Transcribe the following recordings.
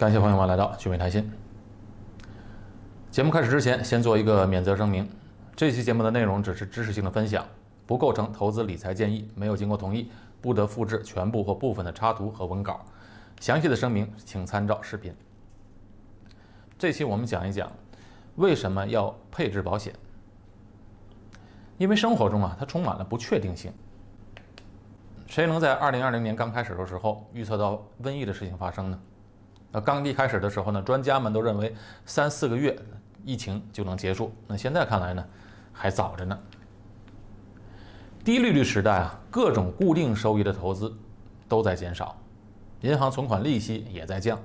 感谢朋友们来到聚美谈心。节目开始之前，先做一个免责声明：这期节目的内容只是知识性的分享，不构成投资理财建议，没有经过同意，不得复制全部或部分的插图和文稿。详细的声明请参照视频。这期我们讲一讲为什么要配置保险。因为生活中啊，它充满了不确定性。谁能在二零二零年刚开始的时候预测到瘟疫的事情发生呢？那刚一开始的时候呢，专家们都认为三四个月疫情就能结束。那现在看来呢，还早着呢。低利率时代啊，各种固定收益的投资都在减少，银行存款利息也在降，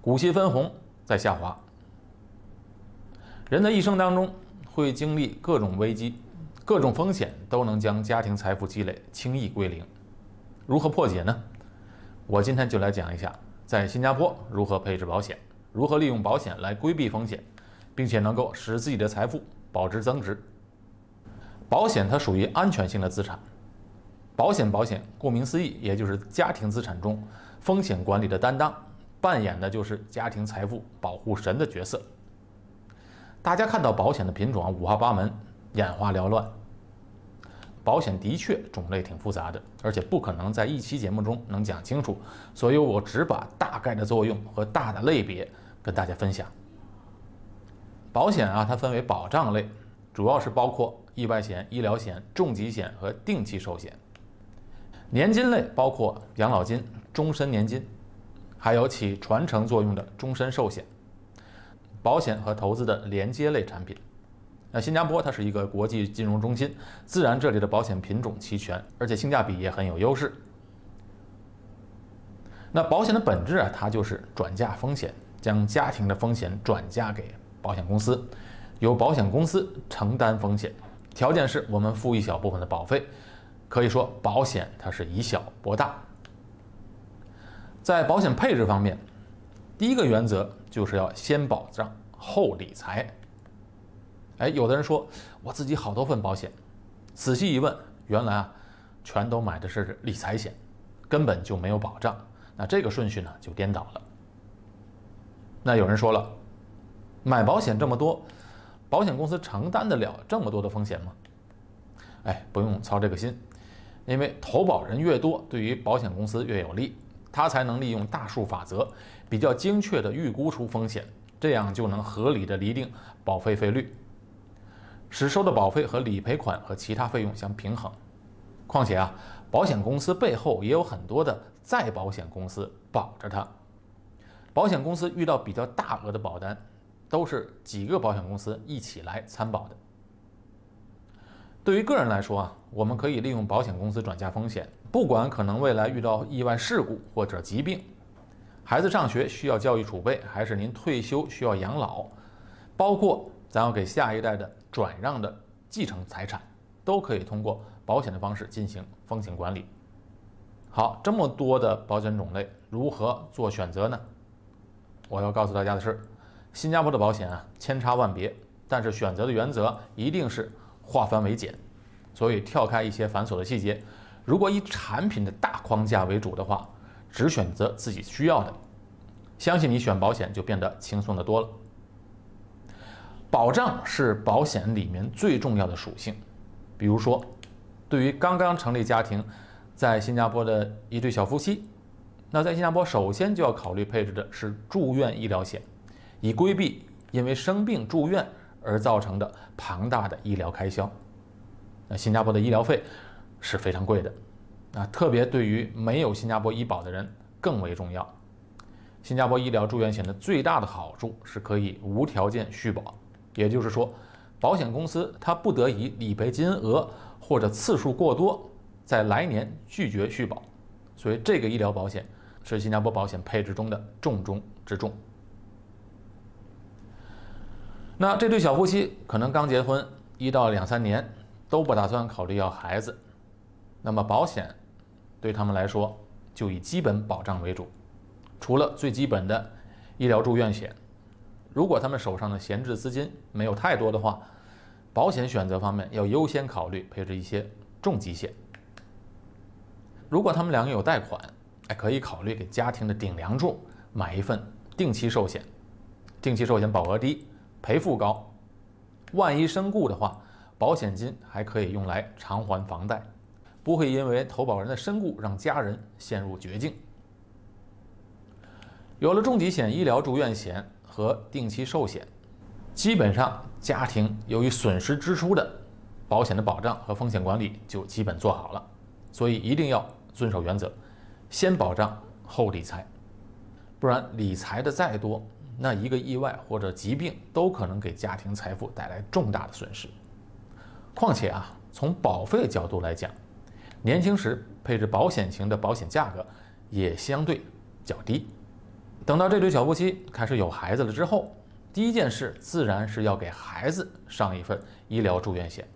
股息分红在下滑。人的一生当中会经历各种危机，各种风险都能将家庭财富积累轻易归零。如何破解呢？我今天就来讲一下，在新加坡如何配置保险，如何利用保险来规避风险，并且能够使自己的财富保值增值。保险它属于安全性的资产，保险保险顾名思义，也就是家庭资产中风险管理的担当，扮演的就是家庭财富保护神的角色。大家看到保险的品种啊五花八门，眼花缭乱。保险的确种类挺复杂的，而且不可能在一期节目中能讲清楚，所以我只把大概的作用和大的类别跟大家分享。保险啊，它分为保障类，主要是包括意外险、医疗险、重疾险和定期寿险；年金类包括养老金、终身年金，还有起传承作用的终身寿险。保险和投资的连接类产品。那新加坡它是一个国际金融中心，自然这里的保险品种齐全，而且性价比也很有优势。那保险的本质啊，它就是转嫁风险，将家庭的风险转嫁给保险公司，由保险公司承担风险，条件是我们付一小部分的保费。可以说，保险它是以小博大。在保险配置方面，第一个原则就是要先保障后理财。哎，有的人说我自己好多份保险，仔细一问，原来啊，全都买的是理财险，根本就没有保障。那这个顺序呢就颠倒了。那有人说了，买保险这么多，保险公司承担得了这么多的风险吗？哎，不用操这个心，因为投保人越多，对于保险公司越有利，它才能利用大数法则，比较精确地预估出风险，这样就能合理的厘定保费费率。使收的保费和理赔款和其他费用相平衡。况且啊，保险公司背后也有很多的再保险公司保着它。保险公司遇到比较大额的保单，都是几个保险公司一起来参保的。对于个人来说啊，我们可以利用保险公司转嫁风险，不管可能未来遇到意外事故或者疾病，孩子上学需要教育储备，还是您退休需要养老，包括咱要给下一代的。转让的继承财产都可以通过保险的方式进行风险管理。好，这么多的保险种类，如何做选择呢？我要告诉大家的是，新加坡的保险啊千差万别，但是选择的原则一定是化繁为简。所以跳开一些繁琐的细节，如果以产品的大框架为主的话，只选择自己需要的，相信你选保险就变得轻松的多了。保障是保险里面最重要的属性，比如说，对于刚刚成立家庭，在新加坡的一对小夫妻，那在新加坡首先就要考虑配置的是住院医疗险，以规避因为生病住院而造成的庞大的医疗开销。那新加坡的医疗费是非常贵的，啊，特别对于没有新加坡医保的人更为重要。新加坡医疗住院险的最大的好处是可以无条件续保。也就是说，保险公司它不得以理赔金额或者次数过多，在来年拒绝续保，所以这个医疗保险是新加坡保险配置中的重中之重。那这对小夫妻可能刚结婚一到两三年，都不打算考虑要孩子，那么保险对他们来说就以基本保障为主，除了最基本的医疗住院险。如果他们手上的闲置资金没有太多的话，保险选择方面要优先考虑配置一些重疾险。如果他们两个有贷款，哎，可以考虑给家庭的顶梁柱买一份定期寿险，定期寿险保额低，赔付高，万一身故的话，保险金还可以用来偿还房贷，不会因为投保人的身故让家人陷入绝境。有了重疾险、医疗住院险和定期寿险，基本上家庭由于损失支出的保险的保障和风险管理就基本做好了。所以一定要遵守原则，先保障后理财，不然理财的再多，那一个意外或者疾病都可能给家庭财富带来重大的损失。况且啊，从保费角度来讲，年轻时配置保险型的保险价格也相对较低。等到这对小夫妻开始有孩子了之后，第一件事自然是要给孩子上一份医疗住院险。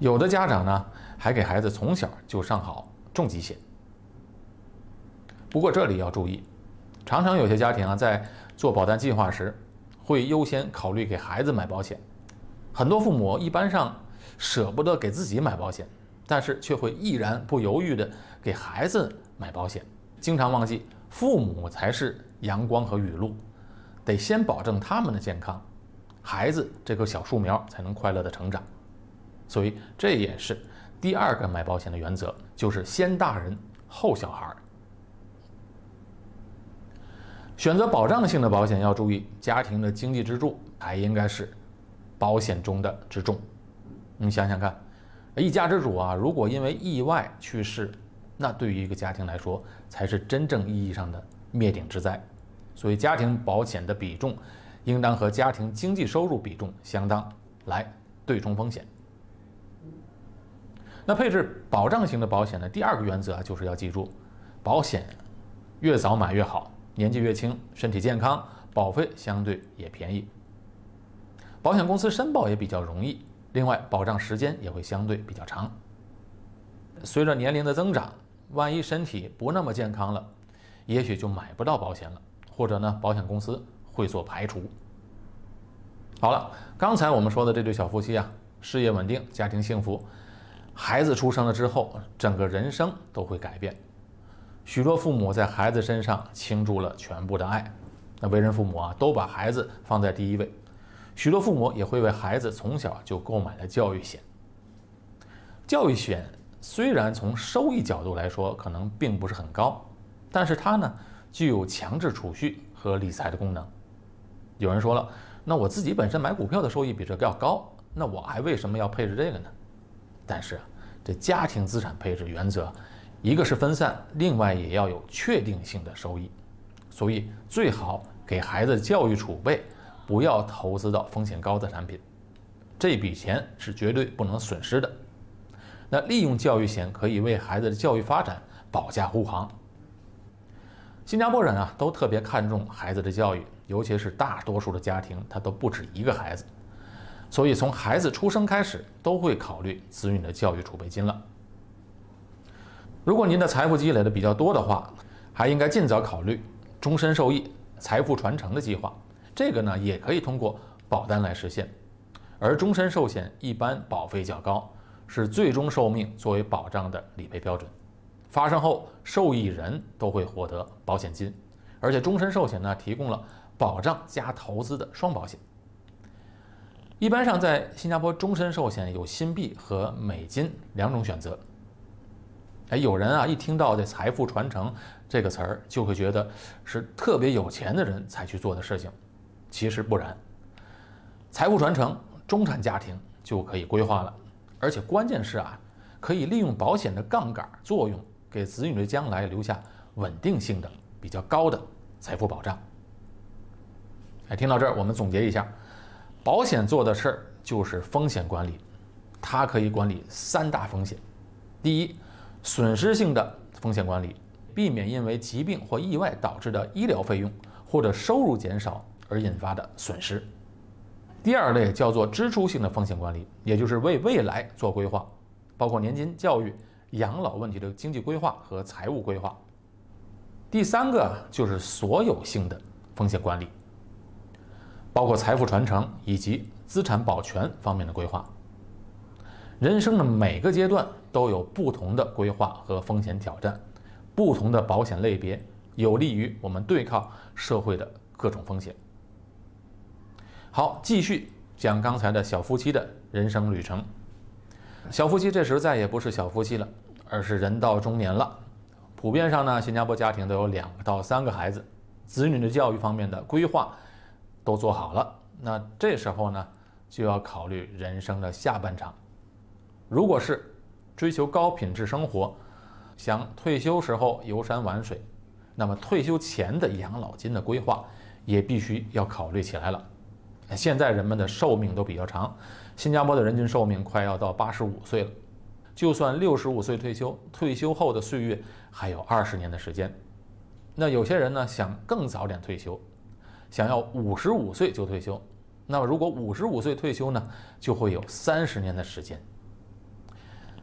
有的家长呢，还给孩子从小就上好重疾险。不过这里要注意，常常有些家庭啊，在做保单计划时，会优先考虑给孩子买保险。很多父母一般上。舍不得给自己买保险，但是却会毅然不犹豫地给孩子买保险，经常忘记父母才是阳光和雨露，得先保证他们的健康，孩子这棵小树苗才能快乐的成长。所以这也是第二个买保险的原则，就是先大人后小孩。选择保障性的保险要注意，家庭的经济支柱还应该是保险中的之重。你想想看，一家之主啊，如果因为意外去世，那对于一个家庭来说，才是真正意义上的灭顶之灾。所以，家庭保险的比重应当和家庭经济收入比重相当，来对冲风险。那配置保障型的保险的第二个原则就是要记住，保险越早买越好，年纪越轻，身体健康，保费相对也便宜，保险公司申报也比较容易。另外，保障时间也会相对比较长。随着年龄的增长，万一身体不那么健康了，也许就买不到保险了，或者呢，保险公司会做排除。好了，刚才我们说的这对小夫妻啊，事业稳定，家庭幸福，孩子出生了之后，整个人生都会改变。许多父母在孩子身上倾注了全部的爱，那为人父母啊，都把孩子放在第一位。许多父母也会为孩子从小就购买了教育险。教育险虽然从收益角度来说可能并不是很高，但是它呢具有强制储蓄和理财的功能。有人说了，那我自己本身买股票的收益比这个要高，那我还为什么要配置这个呢？但是这家庭资产配置原则，一个是分散，另外也要有确定性的收益，所以最好给孩子教育储备。不要投资到风险高的产品，这笔钱是绝对不能损失的。那利用教育险可以为孩子的教育发展保驾护航。新加坡人啊，都特别看重孩子的教育，尤其是大多数的家庭，他都不止一个孩子，所以从孩子出生开始，都会考虑子女的教育储备金了。如果您的财富积累的比较多的话，还应该尽早考虑终身受益、财富传承的计划。这个呢也可以通过保单来实现，而终身寿险一般保费较高，是最终寿命作为保障的理赔标准。发生后，受益人都会获得保险金，而且终身寿险呢提供了保障加投资的双保险。一般上，在新加坡终身寿险有新币和美金两种选择。哎，有人啊一听到这财富传承这个词儿，就会觉得是特别有钱的人才去做的事情。其实不然，财富传承，中产家庭就可以规划了，而且关键是啊，可以利用保险的杠杆作用，给子女的将来留下稳定性的、比较高的财富保障。哎，听到这儿，我们总结一下，保险做的事儿就是风险管理，它可以管理三大风险：第一，损失性的风险管理，避免因为疾病或意外导致的医疗费用或者收入减少。而引发的损失。第二类叫做支出性的风险管理，也就是为未来做规划，包括年金、教育、养老问题的经济规划和财务规划。第三个就是所有性的风险管理，包括财富传承以及资产保全方面的规划。人生的每个阶段都有不同的规划和风险挑战，不同的保险类别有利于我们对抗社会的。各种风险。好，继续讲刚才的小夫妻的人生旅程。小夫妻这时再也不是小夫妻了，而是人到中年了。普遍上呢，新加坡家庭都有两到三个孩子，子女的教育方面的规划都做好了。那这时候呢，就要考虑人生的下半场。如果是追求高品质生活，想退休时候游山玩水，那么退休前的养老金的规划也必须要考虑起来了。现在人们的寿命都比较长，新加坡的人均寿命快要到八十五岁了。就算六十五岁退休，退休后的岁月还有二十年的时间。那有些人呢想更早点退休，想要五十五岁就退休。那么如果五十五岁退休呢，就会有三十年的时间。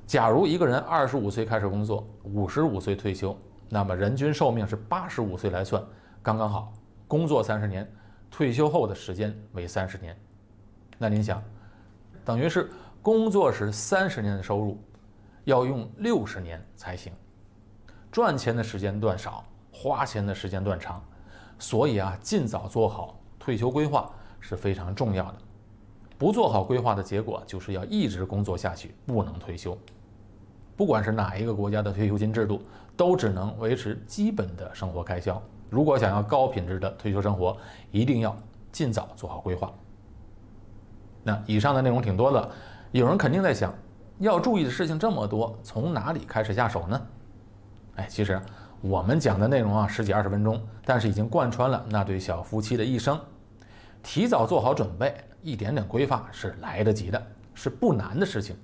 假如一个人二十五岁开始工作，五十五岁退休，那么人均寿命是八十五岁来算，刚刚好。工作三十年，退休后的时间为三十年。那您想，等于是工作时三十年的收入。要用六十年才行，赚钱的时间段少，花钱的时间段长，所以啊，尽早做好退休规划是非常重要的。不做好规划的结果，就是要一直工作下去，不能退休。不管是哪一个国家的退休金制度，都只能维持基本的生活开销。如果想要高品质的退休生活，一定要尽早做好规划。那以上的内容挺多的，有人肯定在想。要注意的事情这么多，从哪里开始下手呢？哎，其实我们讲的内容啊，十几二十分钟，但是已经贯穿了那对小夫妻的一生。提早做好准备，一点点规划是来得及的，是不难的事情。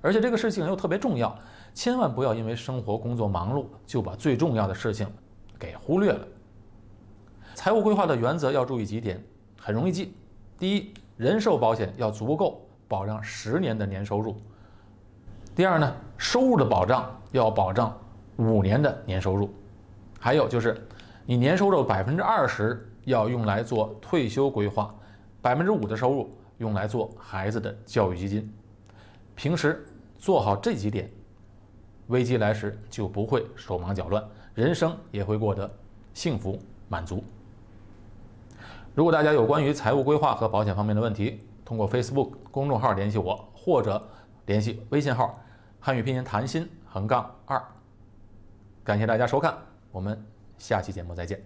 而且这个事情又特别重要，千万不要因为生活工作忙碌就把最重要的事情给忽略了。财务规划的原则要注意几点，很容易记。第一，人寿保险要足够保障十年的年收入。第二呢，收入的保障要保障五年的年收入，还有就是，你年收入百分之二十要用来做退休规划，百分之五的收入用来做孩子的教育基金。平时做好这几点，危机来时就不会手忙脚乱，人生也会过得幸福满足。如果大家有关于财务规划和保险方面的问题，通过 Facebook 公众号联系我，或者联系微信号。汉语拼音谈心横杠二，感谢大家收看，我们下期节目再见。